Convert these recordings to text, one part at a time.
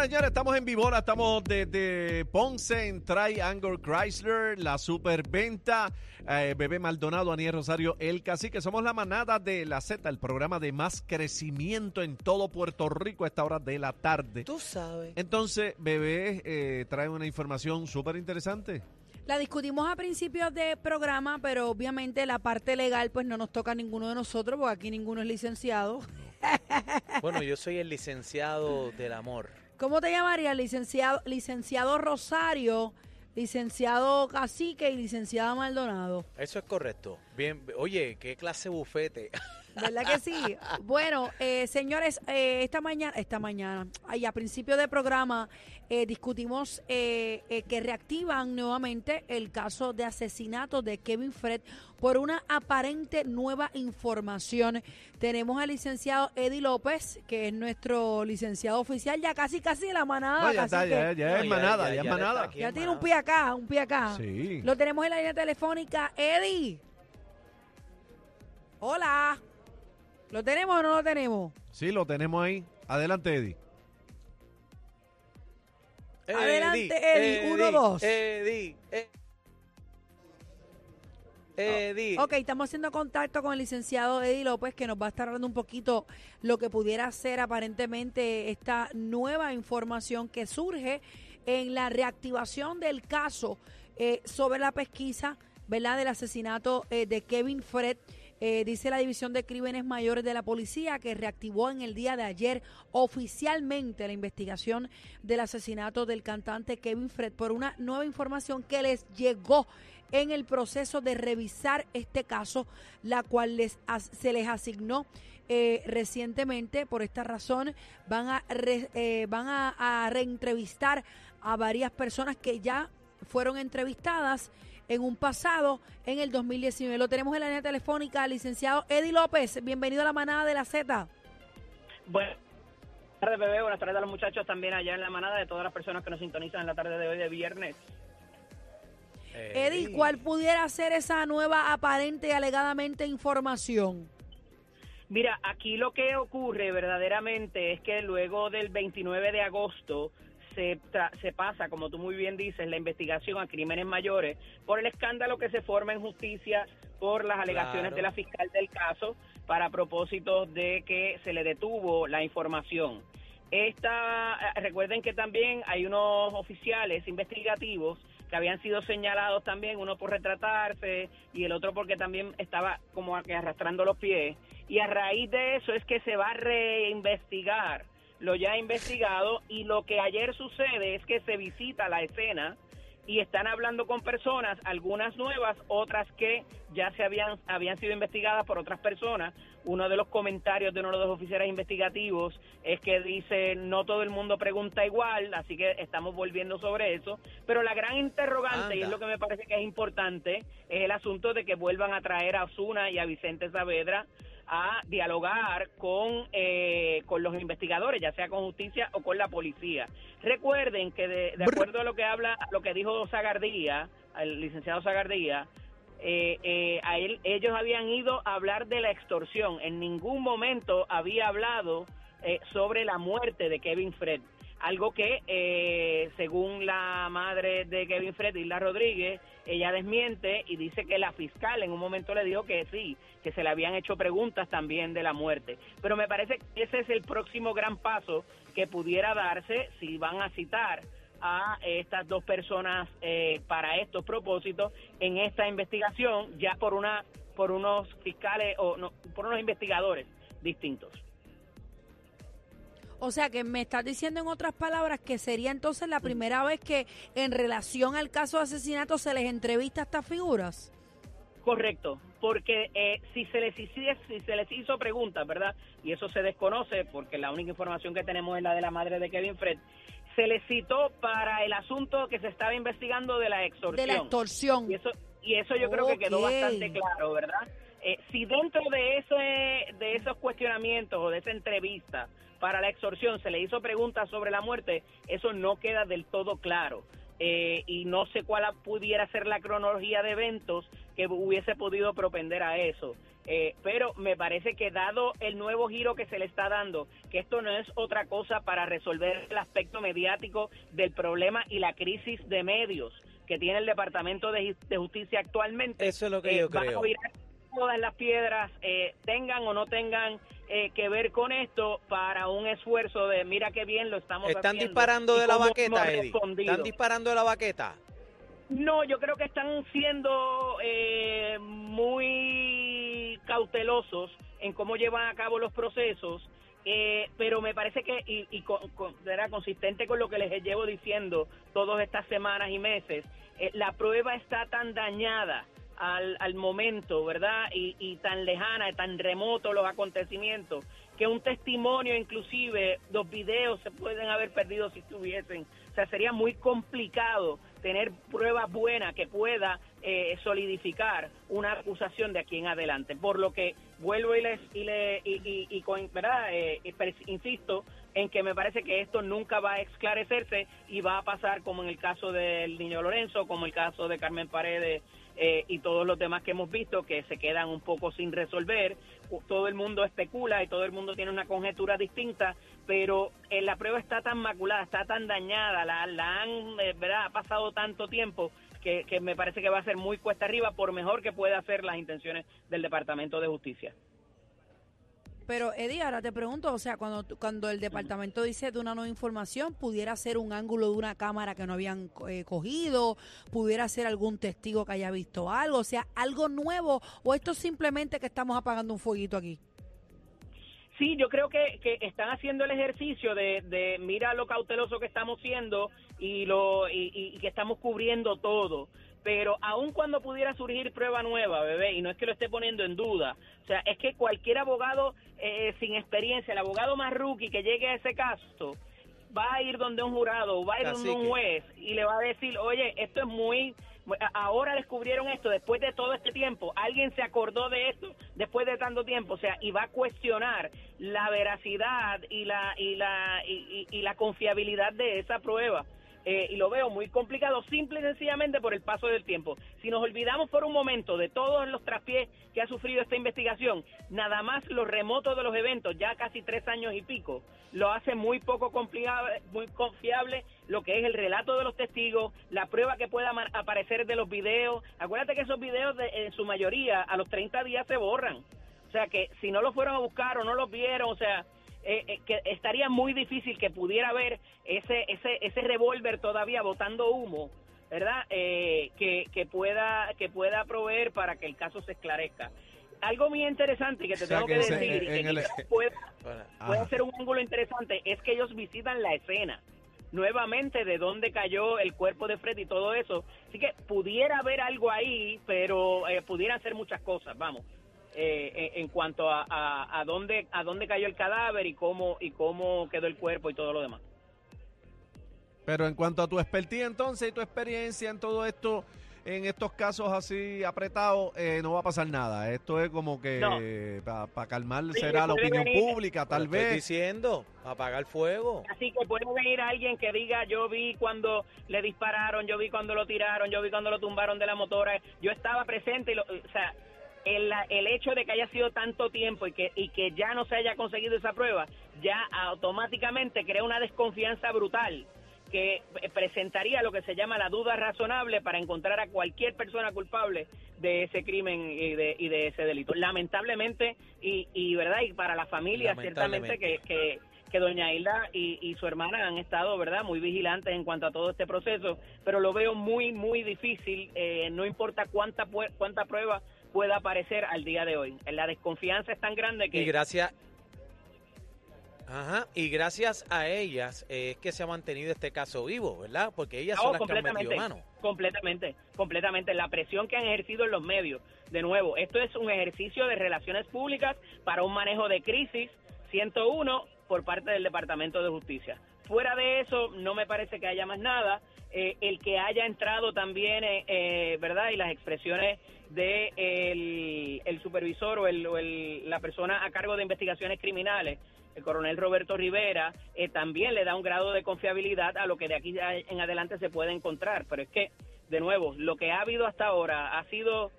Señores, estamos en Vivora, estamos desde Ponce en Triangle Chrysler, la superventa, eh, Bebé Maldonado, Aniel Rosario, El Cacique. Somos la manada de la Z, el programa de más crecimiento en todo Puerto Rico a esta hora de la tarde. Tú sabes. Entonces, Bebé eh, trae una información súper interesante. La discutimos a principios de programa, pero obviamente la parte legal pues no nos toca a ninguno de nosotros porque aquí ninguno es licenciado. Bueno, yo soy el licenciado del amor. ¿Cómo te llamarías? Licenciado, licenciado Rosario, licenciado Cacique y licenciada Maldonado. Eso es correcto. Bien, oye, qué clase bufete. ¿Verdad que sí? Bueno, eh, señores, eh, esta mañana, esta mañana, ahí a principio de programa, eh, discutimos eh, eh, que reactivan nuevamente el caso de asesinato de Kevin Fred por una aparente nueva información. Tenemos al licenciado Eddie López, que es nuestro licenciado oficial, ya casi, casi de la manada. No, ya está, ya, ya No, es manada, ya, es está manada. aquí ya en tiene un pie acá, un pie acá. Sí. Lo tenemos en la línea telefónica. Eddie. Hola. ¿Lo tenemos o no lo tenemos? Sí, lo tenemos ahí. Adelante, Eddie. Adelante, Eddie, uno, dos. Eddie, eh. Eddie. Ok, estamos haciendo contacto con el licenciado Eddie López, que nos va a estar hablando un poquito lo que pudiera ser aparentemente esta nueva información que surge en la reactivación del caso eh, sobre la pesquisa, ¿verdad?, del asesinato eh, de Kevin Fred. Eh, dice la División de Crímenes Mayores de la Policía que reactivó en el día de ayer oficialmente la investigación del asesinato del cantante Kevin Fred por una nueva información que les llegó en el proceso de revisar este caso, la cual les se les asignó eh, recientemente. Por esta razón, van a, eh, van a reentrevistar a varias personas que ya fueron entrevistadas en un pasado, en el 2019. Lo tenemos en la línea telefónica, licenciado Eddie López. Bienvenido a la manada de la Z. Buenas tardes, bebé. Buenas tardes a los muchachos también allá en la manada de todas las personas que nos sintonizan en la tarde de hoy de viernes. Eddie, ¿cuál pudiera ser esa nueva aparente y alegadamente información? Mira, aquí lo que ocurre verdaderamente es que luego del 29 de agosto se, tra- se pasa, como tú muy bien dices, la investigación a crímenes mayores por el escándalo que se forma en justicia por las alegaciones Claro. de la fiscal del caso para propósitos de que se le detuvo la información. Esta, eh, recuerden que también hay unos oficiales investigativos que habían sido señalados también, uno por retratarse y el otro porque también estaba como que arrastrando los pies. Y a raíz de eso es que se va a reinvestigar lo ya investigado y lo que ayer sucede es que se visita la escena y están hablando con personas, algunas nuevas, otras que ya se habían, habían sido investigadas por otras personas. Uno de los comentarios de uno de los oficiales investigativos es que dice, no todo el mundo pregunta igual, así que estamos volviendo sobre eso. Pero la gran interrogante, y es lo que me parece que es importante, es el asunto de que vuelvan a traer a Osuna y a Vicente Saavedra a dialogar con, eh, con los investigadores, ya sea con justicia o con la policía. Recuerden que de, de acuerdo a lo que habla, lo que dijo Zagardía, el licenciado Zagardía, eh, eh, a él, ellos habían ido a hablar de la extorsión. En ningún momento había hablado eh, sobre la muerte de Kevin Fred. Algo que, eh, según la madre de Kevin Fred, Isla Rodríguez, ella desmiente y dice que la fiscal en un momento le dijo que sí, que se le habían hecho preguntas también de la muerte. Pero me parece que ese es el próximo gran paso que pudiera darse si van a citar a estas dos personas eh, para estos propósitos en esta investigación ya por una por unos fiscales o no, por unos investigadores distintos. O sea que me estás diciendo en otras palabras que sería entonces la primera vez que en relación al caso de asesinato se les entrevista a estas figuras. Correcto, porque eh, si se les si se les hizo preguntas, ¿verdad? Y eso se desconoce porque la única información que tenemos es la de la madre de Kevin Fred. Se les citó para el asunto que se estaba investigando de la extorsión. De la extorsión. Y eso, y eso yo creo que quedó bastante claro, ¿verdad? Eh, si dentro de ese, de esos cuestionamientos o de esa entrevista para la extorsión se le hizo preguntas sobre la muerte, eso no queda del todo claro. Eh, y no sé cuál pudiera ser la cronología de eventos que hubiese podido propender a eso. Eh, pero me parece que dado el nuevo giro que se le está dando, que esto no es otra cosa para resolver el aspecto mediático del problema y la crisis de medios que tiene el Departamento de, Justicia actualmente. Eso es lo que yo creo. A virar todas las piedras, tengan o no tengan que ver con esto para un esfuerzo de mira qué bien lo estamos Están disparando de la baqueta, Eddie. Están disparando de la baqueta. No, yo creo que están siendo eh, muy cautelosos en cómo llevan a cabo los procesos, eh, pero me parece que, y, y era consistente con lo que les llevo diciendo todas estas semanas y meses, eh, la prueba está tan dañada al, al momento, ¿verdad? Y, y tan lejana, tan remoto los acontecimientos, que un testimonio, inclusive los videos se pueden haber perdido si estuviesen. O sea, sería muy complicado tener pruebas buenas que pueda eh, solidificar una acusación de aquí en adelante. Por lo que vuelvo y les y le y, y, con, ¿verdad? Eh, insisto en que me parece que esto nunca va a esclarecerse y va a pasar como en el caso del niño Lorenzo, como el caso de Carmen Paredes eh, y todos los demás que hemos visto que se quedan un poco sin resolver. Todo el mundo especula y todo el mundo tiene una conjetura distinta, pero eh, la prueba está tan maculada, está tan dañada, la, la han, eh, ¿verdad? Ha pasado tanto tiempo que, me parece que va a ser muy cuesta arriba, por mejor que pueda hacer las intenciones del Departamento de Justicia. Pero Eddie, ahora te pregunto, o sea, cuando, cuando el departamento dice de una nueva información, pudiera ser un ángulo de una cámara que no habían eh, cogido, pudiera ser algún testigo que haya visto algo, o sea, algo nuevo, o esto simplemente que estamos apagando un fueguito aquí. Sí, yo creo que, que están haciendo el ejercicio de, de mira lo cauteloso que estamos siendo y lo y, y que estamos cubriendo todo pero aun cuando pudiera surgir prueba nueva, bebé, y no es que lo esté poniendo en duda, o sea, es que cualquier abogado eh, sin experiencia, el abogado más rookie que llegue a ese caso, va a ir donde un jurado, va a ir donde un juez y le va a decir, oye, esto es muy, ahora descubrieron esto después de todo este tiempo, alguien se acordó de esto después de tanto tiempo, o sea, y va a cuestionar la veracidad y la y la y la confiabilidad de esa prueba. Eh, y lo veo muy complicado simple y sencillamente por el paso del tiempo. Si nos olvidamos por un momento de todos los traspiés que ha sufrido esta investigación, nada más los remotos de los eventos, ya casi tres años y pico, lo hace muy poco complicable, muy confiable lo que es el relato de los testigos, la prueba que pueda aparecer de los videos. Acuérdate que esos videos en su mayoría a los 30 días se borran. O sea que si no los fueron a buscar o no los vieron, o sea, eh, eh, que estaría muy difícil que pudiera haber ese ese ese revólver todavía botando humo verdad eh, que, que pueda que pueda proveer para que el caso se esclarezca algo muy interesante que te tengo que, decir y que puede, puede ser un ángulo interesante es que ellos visitan la escena nuevamente de dónde cayó el cuerpo de Fred y todo eso. Así que pudiera haber algo ahí, pero eh, pudieran ser muchas cosas, vamos. Eh, en cuanto a, a, dónde a dónde cayó el cadáver y cómo y cómo quedó el cuerpo y todo lo demás. Pero en cuanto a tu expertise entonces y tu experiencia en todo esto, en estos casos así apretados, eh, no va a pasar nada. Esto es como que para calmar será la opinión pública, tal vez. Estoy diciendo, apagar fuego. Así que puede venir alguien que diga, yo vi cuando le dispararon, yo vi cuando lo tiraron, yo vi cuando lo tumbaron de la motora, yo estaba presente y lo, o sea, el, el hecho de que haya sido tanto tiempo y que, y que ya no se haya conseguido esa prueba, ya automáticamente crea una desconfianza brutal que presentaría lo que se llama la duda razonable para encontrar a cualquier persona culpable de ese crimen y de, y de ese delito. Lamentablemente, y, y verdad, y para la familia, ciertamente que, que, que doña Hilda y, y, su hermana han estado, ¿verdad?, muy vigilantes en cuanto a todo este proceso, pero lo veo muy, muy difícil, eh, no importa cuánta, cuánta prueba pueda aparecer al día de hoy. La desconfianza es tan grande que... Y gracias... Ajá, y gracias a ellas es que se ha mantenido este caso vivo, ¿verdad? Porque ellas son las que han metido mano. Completamente, completamente. La presión que han ejercido en los medios. De nuevo, esto es un ejercicio de relaciones públicas para un manejo de crisis 101 por parte del Departamento de Justicia. Fuera de eso, no me parece que haya más nada. Eh, el que haya entrado también, eh, eh, ¿verdad? Y las expresiones de el, supervisor o, el, la persona a cargo de investigaciones criminales, el coronel Roberto Rivera, también le da un grado de confiabilidad a lo que de aquí en adelante se puede encontrar. Pero es que, de nuevo, lo que ha habido hasta ahora ha sido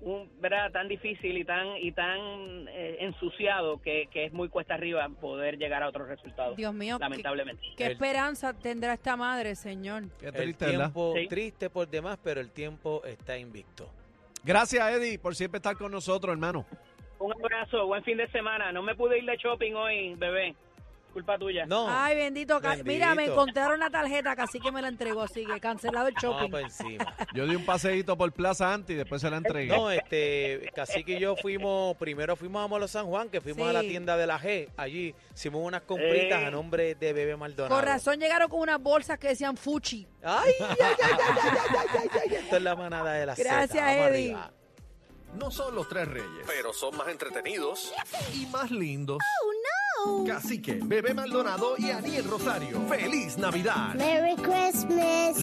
un verdad tan difícil y tan y tan eh, ensuciado que, que es muy cuesta arriba poder llegar a otros resultados. Dios mío, qué- lamentablemente. ¿qué, El- esperanza tendrá esta madre, señor? Qué El triste, ¿verdad? tiempo Sí. triste por demás, pero el tiempo está invicto. Gracias, Eddie, por siempre estar con nosotros, hermano. Un abrazo, buen fin de semana. No me pude ir de shopping hoy, bebé. Culpa tuya. No, Ay, bendito. Mira, me encontraron la tarjeta, casi que me la entregó, así que cancelado el vamos shopping. por encima. Yo di un paseíto por Plaza Anti y después se la entregué. No, este, Cacique y yo fuimos, primero fuimos a Molo San Juan, que fuimos a la tienda de la G. Allí hicimos unas compritas Eh. a nombre de Bebé Maldonado. Con razón llegaron con unas bolsas que decían Fuchi. Ay, ay, ay, ay, ay, ay, ay, ay, Esto es la manada de la Gracias, Eddie. arriba. No son los tres reyes, pero son más entretenidos y más lindos. Cacique, Bebé Maldonado y Aniel Rosario. ¡Feliz Navidad! Merry Christmas.